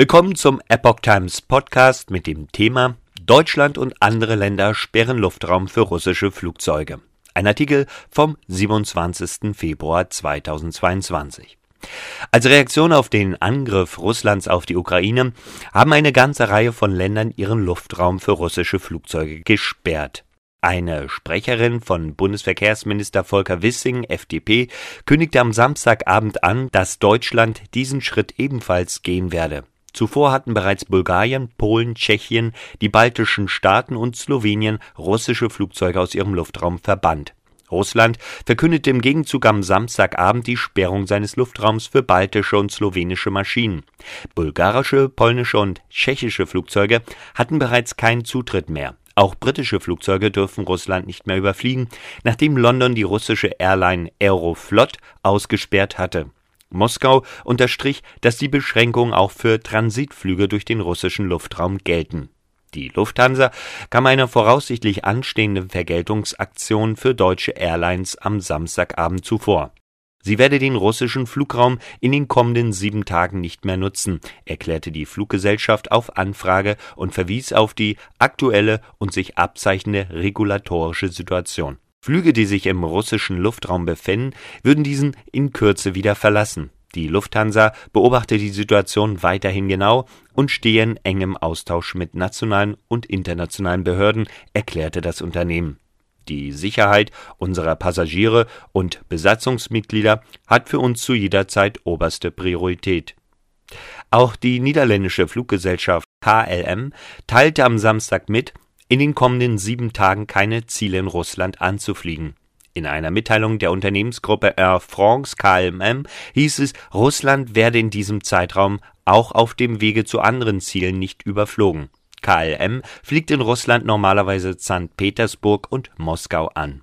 Willkommen zum Epoch Times Podcast mit dem Thema Deutschland und andere Länder sperren Luftraum für russische Flugzeuge. Ein Artikel vom 27. Februar 2022. Als Reaktion auf den Angriff Russlands auf die Ukraine haben eine ganze Reihe von Ländern ihren Luftraum für russische Flugzeuge gesperrt. Eine Sprecherin von Bundesverkehrsminister Volker Wissing, FDP, kündigte am Samstagabend an, dass Deutschland diesen Schritt ebenfalls gehen werde. Zuvor hatten bereits Bulgarien, Polen, Tschechien, die baltischen Staaten und Slowenien russische Flugzeuge aus ihrem Luftraum verbannt. Russland verkündete im Gegenzug am Samstagabend die Sperrung seines Luftraums für baltische und slowenische Maschinen. Bulgarische, polnische und tschechische Flugzeuge hatten bereits keinen Zutritt mehr. Auch britische Flugzeuge dürfen Russland nicht mehr überfliegen, nachdem London die russische Airline Aeroflot ausgesperrt hatte. Moskau unterstrich, dass die Beschränkungen auch für Transitflüge durch den russischen Luftraum gelten. Die Lufthansa kam einer voraussichtlich anstehenden Vergeltungsaktion für deutsche Airlines am Samstagabend zuvor. Sie werde den russischen Flugraum in den kommenden sieben Tagen nicht mehr nutzen, erklärte die Fluggesellschaft auf Anfrage und verwies auf die aktuelle und sich abzeichnende regulatorische Situation. Flüge, die sich im russischen Luftraum befinden, würden diesen in Kürze wieder verlassen. Die Lufthansa beobachtet die Situation weiterhin genau und stehe in engem Austausch mit nationalen und internationalen Behörden, erklärte das Unternehmen. Die Sicherheit unserer Passagiere und Besatzungsmitglieder hat für uns zu jeder Zeit oberste Priorität. Auch die niederländische Fluggesellschaft KLM teilte am Samstag mit, in den kommenden sieben Tagen keine Ziele in Russland anzufliegen. In einer Mitteilung der Unternehmensgruppe Air France KLM hieß es, Russland werde in diesem Zeitraum auch auf dem Wege zu anderen Zielen nicht überflogen. KLM fliegt in Russland normalerweise St. Petersburg und Moskau an